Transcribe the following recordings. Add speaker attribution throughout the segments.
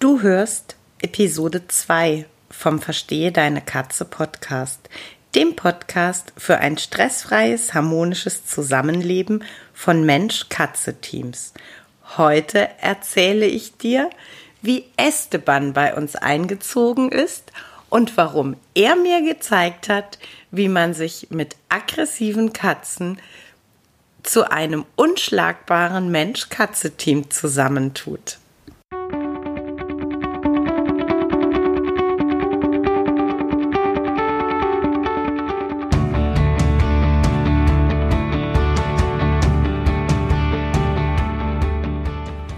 Speaker 1: Du hörst Episode 2 vom Verstehe deine Katze Podcast, dem Podcast für ein stressfreies, harmonisches Zusammenleben von Mensch-Katze-Teams. Heute erzähle ich dir, wie Esteban bei uns eingezogen ist und warum er mir gezeigt hat, wie man sich mit aggressiven Katzen zu einem unschlagbaren Mensch-Katze-Team zusammentut.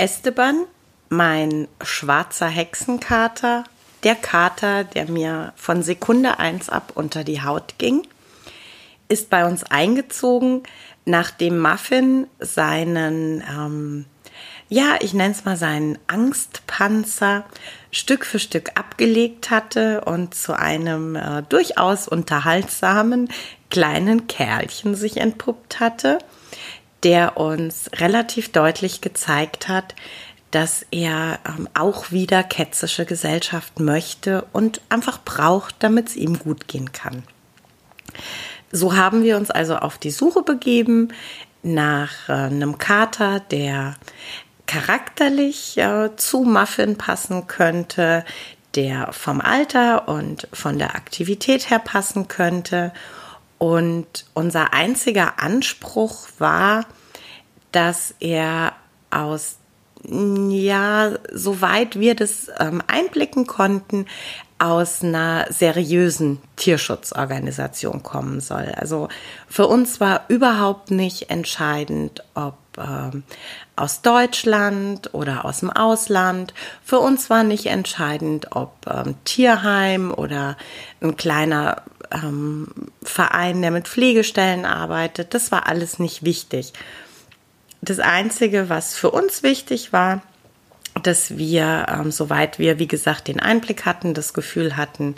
Speaker 1: Esteban, mein schwarzer Hexenkater, der Kater, der mir von Sekunde eins ab unter die Haut ging, ist bei uns eingezogen, nachdem Muffin seinen, ähm, ja, ich nenne es mal seinen Angstpanzer Stück für Stück abgelegt hatte und zu einem äh, durchaus unterhaltsamen kleinen Kerlchen sich entpuppt hatte der uns relativ deutlich gezeigt hat, dass er ähm, auch wieder ketzische Gesellschaft möchte und einfach braucht, damit es ihm gut gehen kann. So haben wir uns also auf die Suche begeben nach äh, einem Kater, der charakterlich äh, zu Muffin passen könnte, der vom Alter und von der Aktivität her passen könnte und unser einziger Anspruch war, dass er aus, ja, soweit wir das ähm, einblicken konnten, aus einer seriösen Tierschutzorganisation kommen soll. Also für uns war überhaupt nicht entscheidend, ob ähm, aus Deutschland oder aus dem Ausland. Für uns war nicht entscheidend, ob ähm, Tierheim oder ein kleiner ähm, Verein, der mit Pflegestellen arbeitet. Das war alles nicht wichtig. Das Einzige, was für uns wichtig war, dass wir, ähm, soweit wir, wie gesagt, den Einblick hatten, das Gefühl hatten,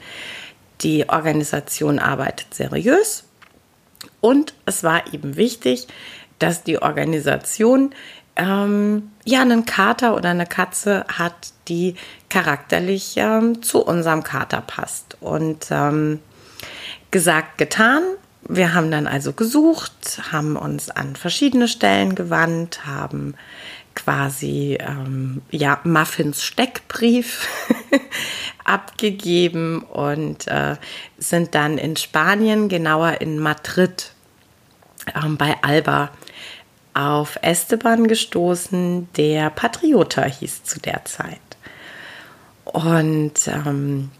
Speaker 1: die Organisation arbeitet seriös. Und es war eben wichtig, dass die Organisation ähm, ja einen Kater oder eine Katze hat, die charakterlich ähm, zu unserem Kater passt. Und ähm, gesagt, getan. Wir haben dann also gesucht, haben uns an verschiedene Stellen gewandt, haben quasi ähm, ja Muffins Steckbrief abgegeben und äh, sind dann in Spanien, genauer in Madrid, ähm, bei Alba auf Esteban gestoßen, der Patriota hieß zu der Zeit. Und ähm,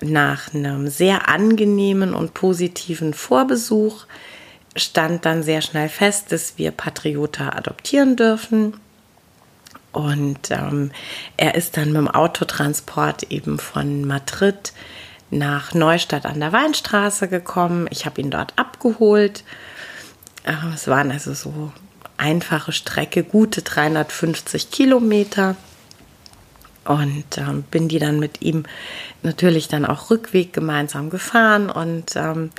Speaker 1: nach einem sehr angenehmen und positiven Vorbesuch stand dann sehr schnell fest, dass wir Patriota adoptieren dürfen. Und ähm, er ist dann mit dem Autotransport eben von Madrid nach Neustadt an der Weinstraße gekommen. Ich habe ihn dort abgeholt. Äh, es waren also so einfache Strecke, gute 350 Kilometer. Und ähm, bin die dann mit ihm natürlich dann auch Rückweg gemeinsam gefahren. Und ähm,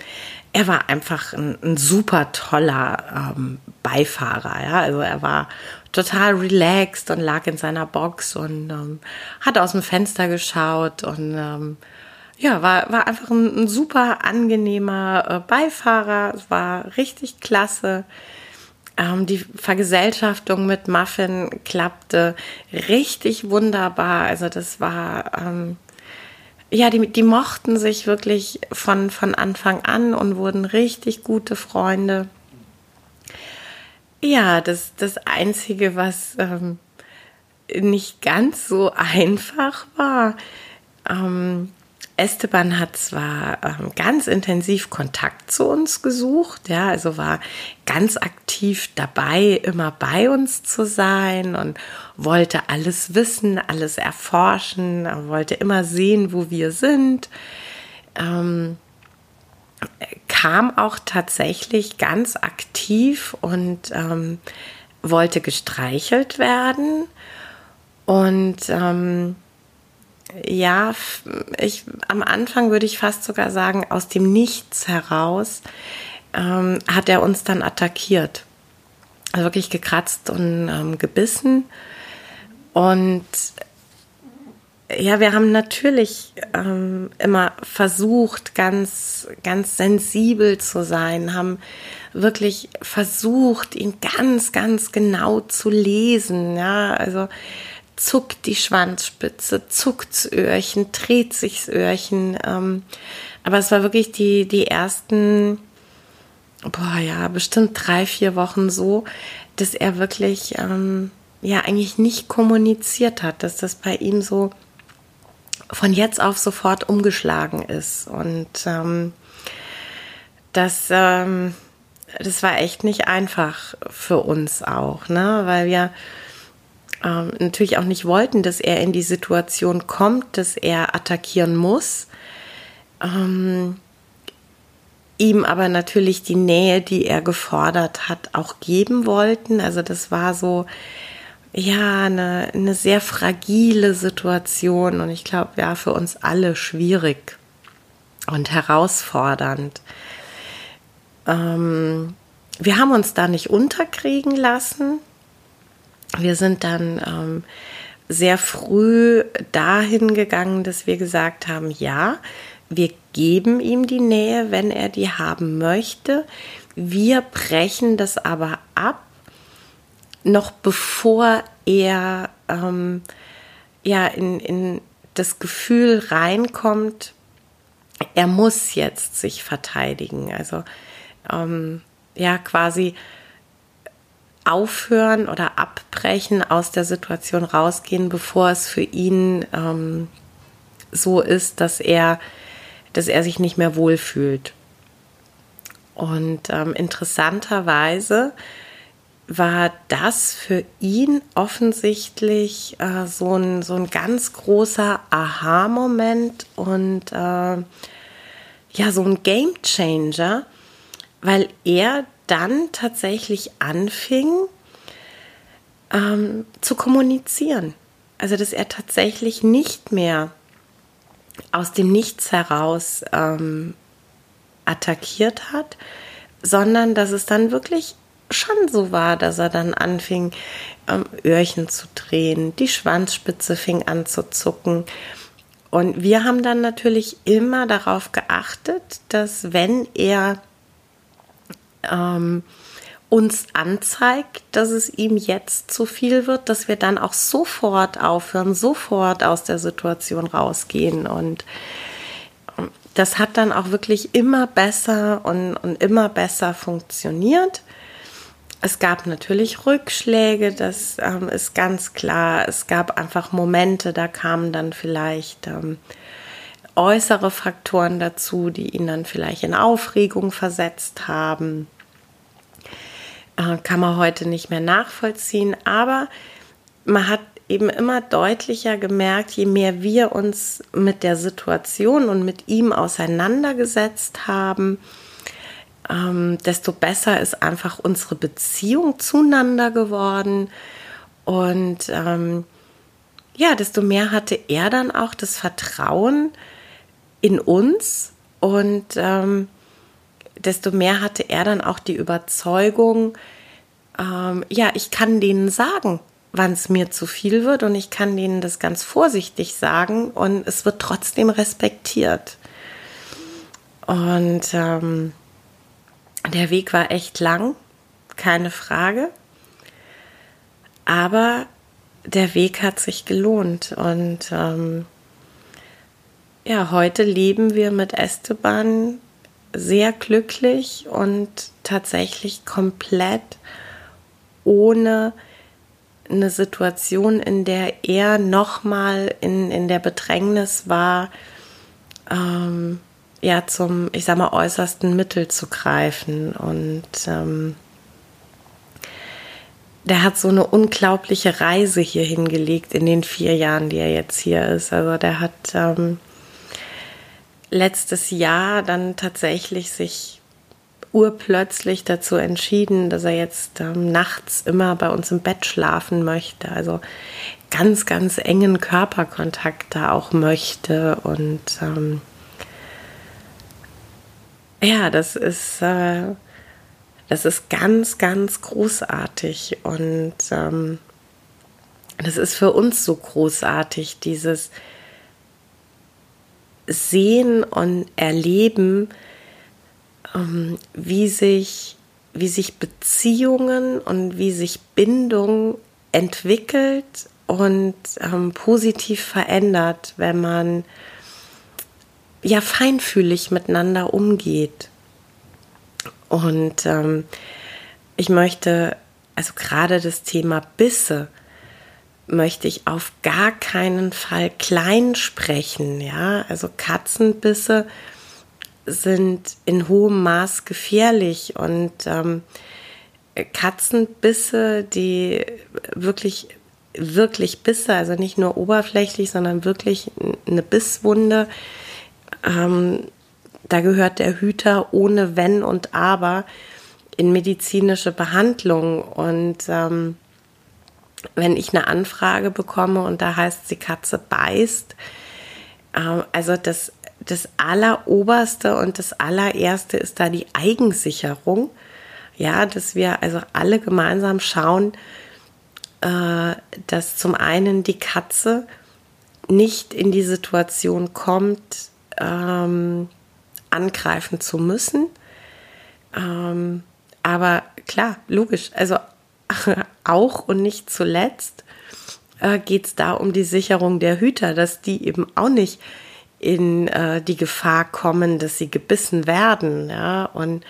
Speaker 1: er war einfach ein, ein super toller ähm, Beifahrer, ja, also er war total relaxed und lag in seiner Box und ähm, hat aus dem Fenster geschaut und ähm, ja, war, war einfach ein, ein super angenehmer äh, Beifahrer, es war richtig klasse. Ähm, die Vergesellschaftung mit Muffin klappte richtig wunderbar. Also das war, ähm, ja, die, die mochten sich wirklich von, von Anfang an und wurden richtig gute Freunde. Ja, das, das Einzige, was ähm, nicht ganz so einfach war, Ähm, Esteban hat zwar ähm, ganz intensiv Kontakt zu uns gesucht, ja, also war ganz aktiv dabei, immer bei uns zu sein und wollte alles wissen, alles erforschen, wollte immer sehen, wo wir sind. Ähm, kam auch tatsächlich ganz aktiv und ähm, wollte gestreichelt werden. Und ähm, ja, ich, am Anfang würde ich fast sogar sagen, aus dem Nichts heraus ähm, hat er uns dann attackiert. Also wirklich gekratzt und ähm, gebissen. Und ja, wir haben natürlich ähm, immer versucht, ganz, ganz sensibel zu sein, haben wirklich versucht, ihn ganz, ganz genau zu lesen. Ja, also zuckt die Schwanzspitze, zuckt's Öhrchen, dreht sich's Öhrchen. Ähm, aber es war wirklich die, die ersten, boah, ja, bestimmt drei, vier Wochen so, dass er wirklich, ähm, ja, eigentlich nicht kommuniziert hat, dass das bei ihm so von jetzt auf sofort umgeschlagen ist. Und ähm, das, ähm, das war echt nicht einfach für uns auch, ne? weil wir ähm, natürlich auch nicht wollten, dass er in die Situation kommt, dass er attackieren muss. Ähm, ihm aber natürlich die Nähe, die er gefordert hat, auch geben wollten. Also das war so, ja, eine, eine sehr fragile Situation und ich glaube, ja, für uns alle schwierig und herausfordernd. Ähm, wir haben uns da nicht unterkriegen lassen wir sind dann ähm, sehr früh dahin gegangen, dass wir gesagt haben, ja, wir geben ihm die Nähe, wenn er die haben möchte. Wir brechen das aber ab, noch bevor er ähm, ja in, in das Gefühl reinkommt, er muss jetzt sich verteidigen. Also ähm, ja, quasi aufhören oder abbrechen, aus der Situation rausgehen, bevor es für ihn ähm, so ist, dass er, dass er sich nicht mehr wohlfühlt. Und ähm, interessanterweise war das für ihn offensichtlich äh, so, ein, so ein ganz großer Aha-Moment und äh, ja, so ein Game Changer, weil er dann tatsächlich anfing ähm, zu kommunizieren. Also dass er tatsächlich nicht mehr aus dem Nichts heraus ähm, attackiert hat, sondern dass es dann wirklich schon so war, dass er dann anfing, ähm, Öhrchen zu drehen, die Schwanzspitze fing an zu zucken. Und wir haben dann natürlich immer darauf geachtet, dass wenn er ähm, uns anzeigt, dass es ihm jetzt zu viel wird, dass wir dann auch sofort aufhören, sofort aus der Situation rausgehen. Und ähm, das hat dann auch wirklich immer besser und, und immer besser funktioniert. Es gab natürlich Rückschläge, das ähm, ist ganz klar. Es gab einfach Momente, da kamen dann vielleicht ähm, äußere Faktoren dazu, die ihn dann vielleicht in Aufregung versetzt haben äh, kann man heute nicht mehr nachvollziehen, aber man hat eben immer deutlicher gemerkt, je mehr wir uns mit der Situation und mit ihm auseinandergesetzt haben, ähm, desto besser ist einfach unsere Beziehung zueinander geworden. Und ähm, ja, desto mehr hatte er dann auch das Vertrauen in uns und ähm, desto mehr hatte er dann auch die Überzeugung, ähm, ja, ich kann denen sagen, wann es mir zu viel wird und ich kann denen das ganz vorsichtig sagen und es wird trotzdem respektiert. Und ähm, der Weg war echt lang, keine Frage. Aber der Weg hat sich gelohnt und ähm, ja, heute leben wir mit Esteban sehr glücklich und tatsächlich komplett ohne eine Situation, in der er nochmal in, in der Bedrängnis war, ähm, ja, zum, ich sag mal, äußersten Mittel zu greifen. Und ähm, der hat so eine unglaubliche Reise hier hingelegt in den vier Jahren, die er jetzt hier ist. Also der hat ähm, letztes Jahr dann tatsächlich sich urplötzlich dazu entschieden, dass er jetzt ähm, nachts immer bei uns im Bett schlafen möchte. Also ganz, ganz engen Körperkontakt da auch möchte. Und ähm, ja, das ist, äh, das ist ganz, ganz großartig. Und ähm, das ist für uns so großartig, dieses Sehen und Erleben, ähm, wie sich, wie sich Beziehungen und wie sich Bindung entwickelt und ähm, positiv verändert, wenn man ja feinfühlig miteinander umgeht. Und ähm, ich möchte, also gerade das Thema Bisse, möchte ich auf gar keinen Fall klein sprechen. Ja, also Katzenbisse sind in hohem Maß gefährlich und ähm, Katzenbisse, die wirklich wirklich Bisse, also nicht nur oberflächlich, sondern wirklich eine Bisswunde, ähm, da gehört der Hüter ohne Wenn und Aber in medizinische Behandlung. Und ähm, wenn ich eine Anfrage bekomme und da heißt, die Katze beißt, äh, also das, das Alleroberste und das Allererste ist da die Eigensicherung. Ja, dass wir also alle gemeinsam schauen, äh, dass zum einen die Katze nicht in die Situation kommt, ähm, angreifen zu müssen. Ähm, aber klar, logisch, also auch und nicht zuletzt äh, geht es da um die Sicherung der Hüter, dass die eben auch nicht in äh, die Gefahr kommen, dass sie gebissen werden. Ja? Und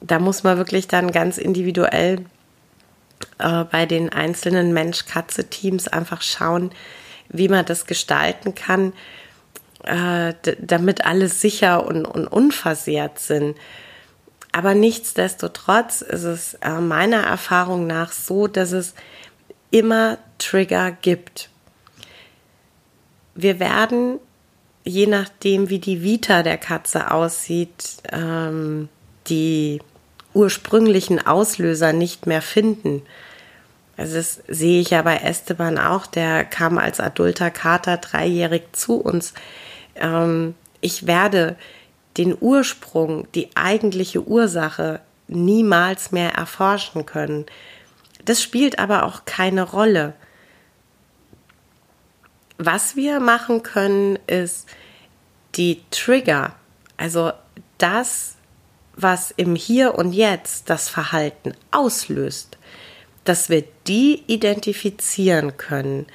Speaker 1: da muss man wirklich dann ganz individuell äh, bei den einzelnen Mensch-Katze-Teams einfach schauen, wie man das gestalten kann, äh, damit alle sicher und, und unversehrt sind. Aber nichtsdestotrotz ist es äh, meiner Erfahrung nach so, dass es immer Trigger gibt. Wir werden, je nachdem wie die Vita der Katze aussieht, ähm, die ursprünglichen Auslöser nicht mehr finden. Also das sehe ich ja bei Esteban auch, der kam als adulter Kater dreijährig zu uns ähm, ich werde den Ursprung, die eigentliche Ursache niemals mehr erforschen können. Das spielt aber auch keine Rolle. Was wir machen können, ist die Trigger, also das, was im Hier und Jetzt das Verhalten auslöst, dass wir die identifizieren können.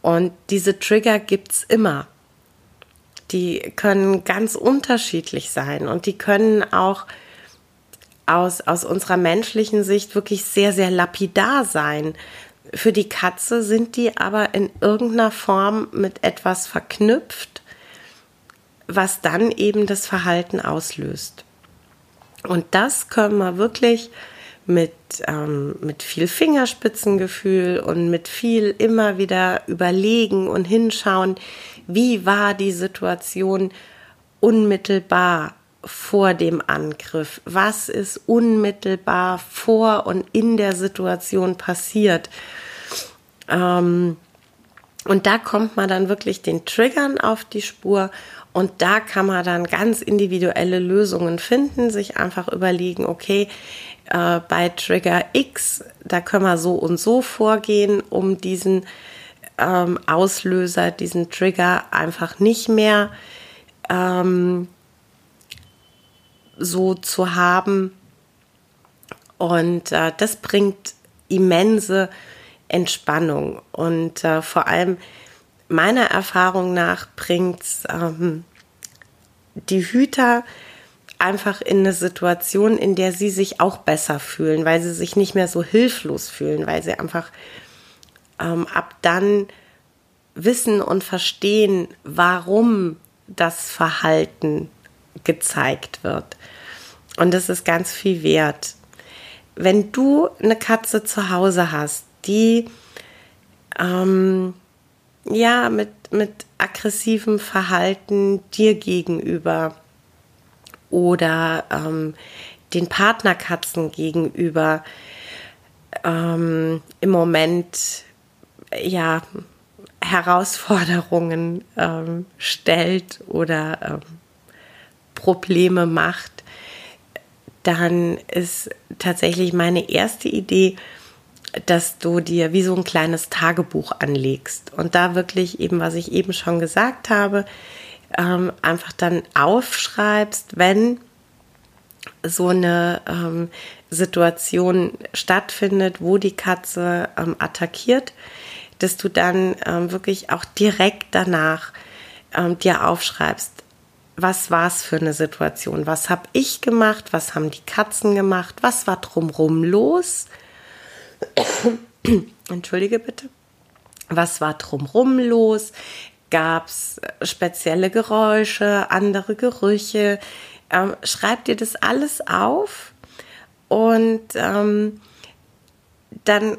Speaker 1: Und diese Trigger gibt es immer die können ganz unterschiedlich sein und die können auch aus, aus unserer menschlichen Sicht wirklich sehr, sehr lapidar sein. Für die Katze sind die aber in irgendeiner Form mit etwas verknüpft, was dann eben das Verhalten auslöst. Und das können wir wirklich mit, ähm, mit viel Fingerspitzengefühl und mit viel immer wieder überlegen und hinschauen, wie war die Situation unmittelbar vor dem Angriff? Was ist unmittelbar vor und in der Situation passiert? Ähm, und da kommt man dann wirklich den Triggern auf die Spur und da kann man dann ganz individuelle Lösungen finden, sich einfach überlegen, okay, äh, bei Trigger X, da können wir so und so vorgehen, um diesen ähm, Auslöser, diesen Trigger einfach nicht mehr ähm, so zu haben. Und äh, das bringt immense Entspannung. Und äh, vor allem meiner Erfahrung nach bringt ähm, die Hüter einfach in eine Situation, in der sie sich auch besser fühlen, weil sie sich nicht mehr so hilflos fühlen, weil sie einfach ähm, ab dann wissen und verstehen, warum das Verhalten gezeigt wird. Und das ist ganz viel wert. Wenn du eine Katze zu Hause hast, die ähm, ja mit, mit aggressivem Verhalten dir gegenüber oder ähm, den Partnerkatzen gegenüber ähm, im Moment ja Herausforderungen ähm, stellt oder ähm, Probleme macht, dann ist tatsächlich meine erste Idee, dass du dir wie so ein kleines Tagebuch anlegst und da wirklich eben, was ich eben schon gesagt habe, ähm, einfach dann aufschreibst, wenn so eine ähm, Situation stattfindet, wo die Katze ähm, attackiert, dass du dann ähm, wirklich auch direkt danach ähm, dir aufschreibst, was war es für eine Situation, was habe ich gemacht, was haben die Katzen gemacht, was war drumrum los. Entschuldige bitte. Was war drumrum los? Gab es spezielle Geräusche, andere Gerüche? Ähm, schreib dir das alles auf und ähm, dann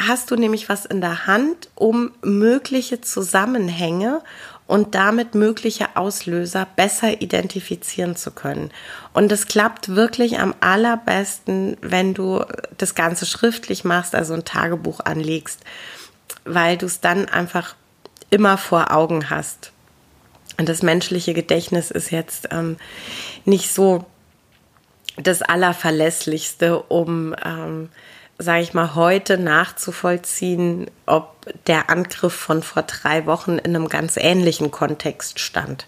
Speaker 1: hast du nämlich was in der Hand, um mögliche Zusammenhänge und damit mögliche Auslöser besser identifizieren zu können. Und das klappt wirklich am allerbesten, wenn du das Ganze schriftlich machst, also ein Tagebuch anlegst, weil du es dann einfach immer vor Augen hast. Und das menschliche Gedächtnis ist jetzt ähm, nicht so das Allerverlässlichste, um ähm, sage ich mal, heute nachzuvollziehen, ob der Angriff von vor drei Wochen in einem ganz ähnlichen Kontext stand.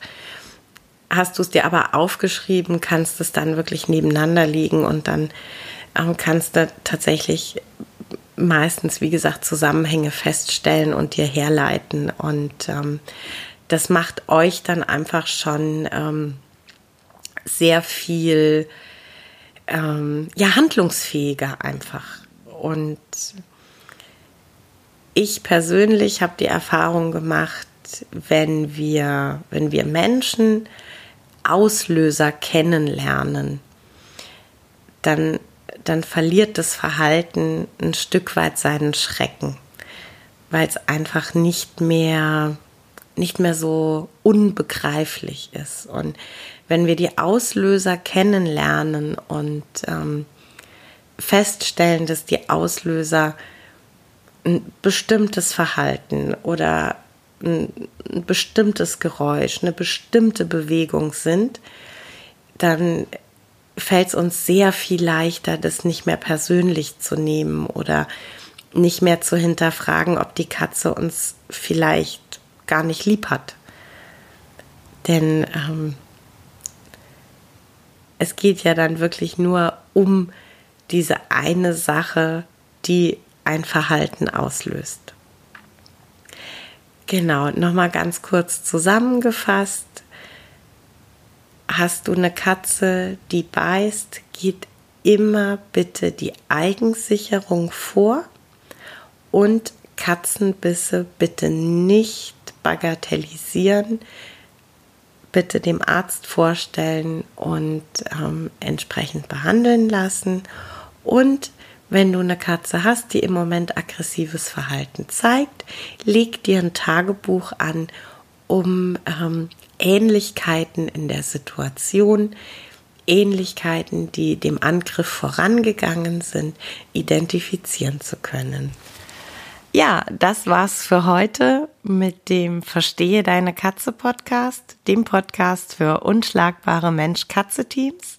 Speaker 1: Hast du es dir aber aufgeschrieben, kannst es dann wirklich nebeneinander liegen und dann ähm, kannst du tatsächlich meistens, wie gesagt, Zusammenhänge feststellen und dir herleiten. Und ähm, das macht euch dann einfach schon ähm, sehr viel ähm, ja, handlungsfähiger einfach. Und ich persönlich habe die Erfahrung gemacht, wenn wir, wenn wir Menschen Auslöser kennenlernen, dann, dann verliert das Verhalten ein Stück weit seinen Schrecken, weil es einfach nicht mehr, nicht mehr so unbegreiflich ist. Und wenn wir die Auslöser kennenlernen und ähm, feststellen, dass die Auslöser ein bestimmtes Verhalten oder ein, bestimmtes Geräusch, eine bestimmte Bewegung sind, dann fällt es uns sehr viel leichter, das nicht mehr persönlich zu nehmen oder nicht mehr zu hinterfragen, ob die Katze uns vielleicht gar nicht lieb hat. Denn ähm, es geht ja dann wirklich nur um diese eine Sache, die ein Verhalten auslöst. Genau, nochmal ganz kurz zusammengefasst. Hast du eine Katze, die beißt, geht immer bitte die Eigensicherung vor und Katzenbisse bitte nicht bagatellisieren, bitte dem Arzt vorstellen und ähm, entsprechend behandeln lassen. Und wenn du eine Katze hast, die im Moment aggressives Verhalten zeigt, leg dir ein Tagebuch an, um ähm, Ähnlichkeiten in der Situation, Ähnlichkeiten, die dem Angriff vorangegangen sind, identifizieren zu können. Ja, das war's für heute mit dem Verstehe deine Katze Podcast, dem Podcast für unschlagbare Mensch-Katze-Teams.